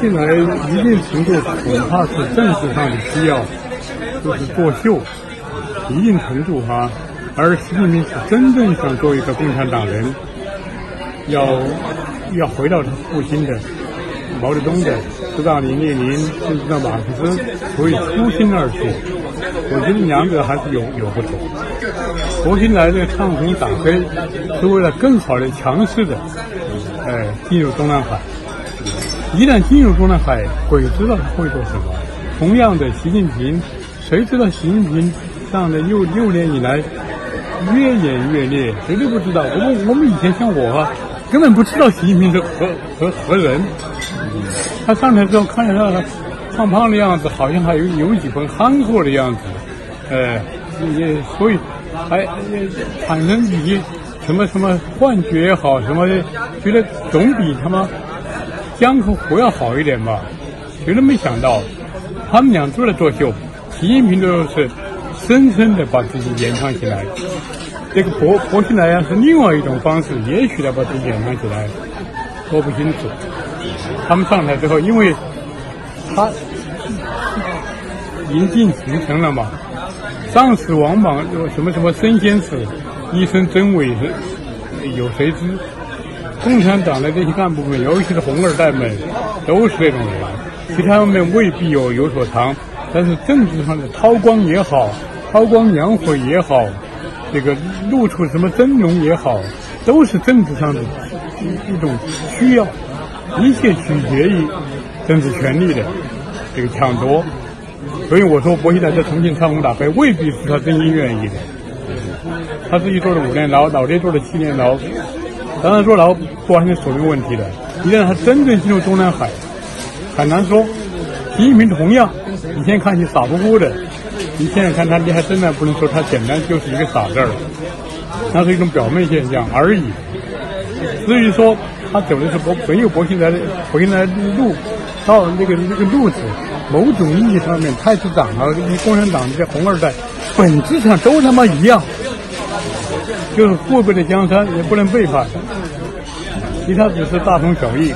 近来一定程度恐怕是政治上的需要，就是作秀，一定程度哈。而习近平是真正想做一个共产党人，要要回到他父亲的毛泽东的斯大林、列宁，甚至到马克思，所以初心而去。我觉得两者还是有有不同。薄熙来的唱红打黑，是为了更好的、强势的，呃，进入中南海。一旦进入中南海，鬼知道他会做什么。同样的，习近平，谁知道习近平上的六六年以来？越演越烈，谁都不知道。我们我们以前像我啊，根本不知道习近平是何何何人。他上台之后，看着他胖胖的样子，好像还有有几分憨厚的样子，呃，也所以还产生一些什么什么幻觉也好，什么的，觉得总比他妈江河湖要好一点吧。谁都没想到，他们俩都在作秀，习近平都是。深深的把自己掩藏起来，这个薄薄熙来啊是另外一种方式，也许他把自己掩藏起来，说不清楚。他们上台之后，因为他已经进行成了嘛，上死王莽什么什么生先死，一生真伪是有谁知？共产党的这些干部们，尤其是红二代们，都是这种人，其他们未必有有所藏，但是政治上的韬光也好。韬光养晦也好，这个露出什么真容也好，都是政治上的一一种需要，一切取决于政治权力的这个抢夺。所以我说，薄熙来在重庆唱红打黑，未必是他真心愿意的。他自己坐了五年牢，老爹坐了七年牢，当然坐牢不完全说明问题的。一旦他真正进入中南海，很难说。习近平同样，你现在看起傻乎乎的。你现在看他你还，真的不能说他简单就是一个傻字儿，那是一种表面现象而已。至于说他走的是博没有薄熙来的薄熙来的路，到那个那个路子，某种意义上面，太子党啊，共产党这些红二代，本质上都他妈一样，就是富贵的江山也不能背叛，其他只是大同小异。